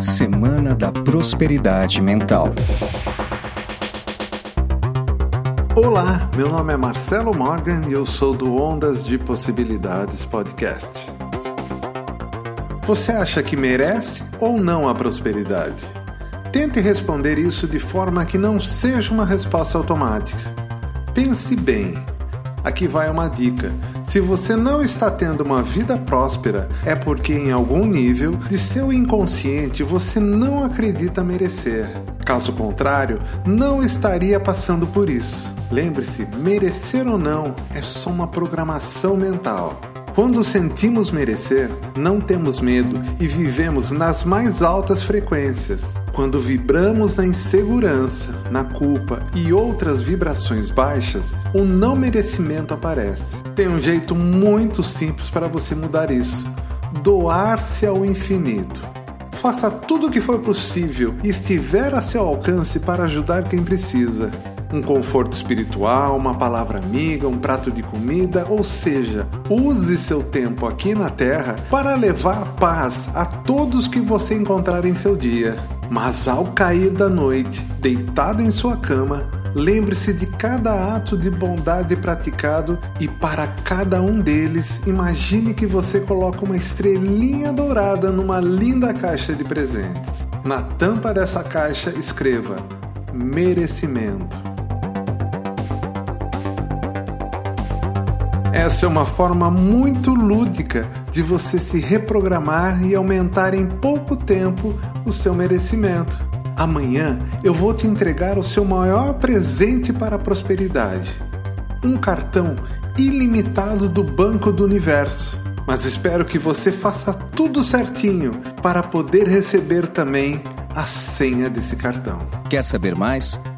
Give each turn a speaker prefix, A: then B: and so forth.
A: Semana da Prosperidade Mental.
B: Olá, meu nome é Marcelo Morgan e eu sou do Ondas de Possibilidades Podcast. Você acha que merece ou não a prosperidade? Tente responder isso de forma que não seja uma resposta automática. Pense bem. Aqui vai uma dica. Se você não está tendo uma vida próspera, é porque em algum nível de seu inconsciente você não acredita merecer. Caso contrário, não estaria passando por isso. Lembre-se, merecer ou não é só uma programação mental. Quando sentimos merecer, não temos medo e vivemos nas mais altas frequências. Quando vibramos na insegurança, na culpa e outras vibrações baixas, o não merecimento aparece. Tem um jeito muito simples para você mudar isso: doar-se ao infinito. Faça tudo o que for possível e estiver a seu alcance para ajudar quem precisa um conforto espiritual, uma palavra amiga, um prato de comida, ou seja, use seu tempo aqui na Terra para levar paz a todos que você encontrar em seu dia. Mas ao cair da noite, deitado em sua cama, lembre-se de cada ato de bondade praticado e para cada um deles, imagine que você coloca uma estrelinha dourada numa linda caixa de presentes. Na tampa dessa caixa, escreva merecimento. Essa é uma forma muito lúdica de você se reprogramar e aumentar em pouco tempo o seu merecimento. Amanhã eu vou te entregar o seu maior presente para a prosperidade: um cartão ilimitado do Banco do Universo. Mas espero que você faça tudo certinho para poder receber também a senha desse cartão.
A: Quer saber mais?